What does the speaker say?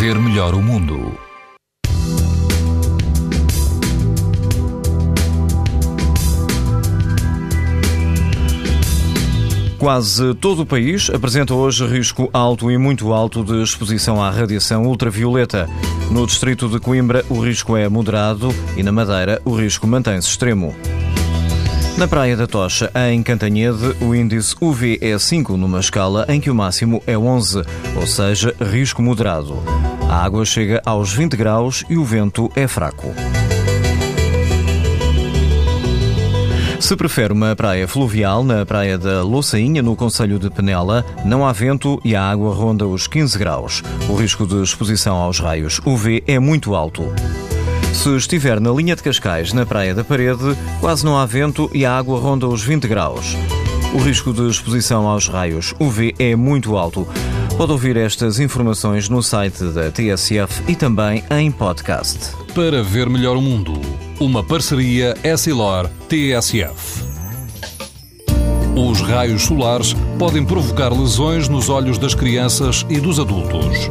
ver melhor o mundo. Quase todo o país apresenta hoje risco alto e muito alto de exposição à radiação ultravioleta. No distrito de Coimbra, o risco é moderado e na Madeira, o risco mantém-se extremo. Na Praia da Tocha, em Cantanhede, o índice UV é 5 numa escala em que o máximo é 11, ou seja, risco moderado. A água chega aos 20 graus e o vento é fraco. Se prefere uma praia fluvial, na praia da Louçainha, no Conselho de Penela, não há vento e a água ronda os 15 graus. O risco de exposição aos raios UV é muito alto. Se estiver na linha de Cascais, na Praia da Parede, quase não há vento e a água ronda os 20 graus. O risco de exposição aos raios UV é muito alto. Pode ouvir estas informações no site da TSF e também em podcast. Para ver melhor o mundo, uma parceria Essilor-TSF. Os raios solares podem provocar lesões nos olhos das crianças e dos adultos.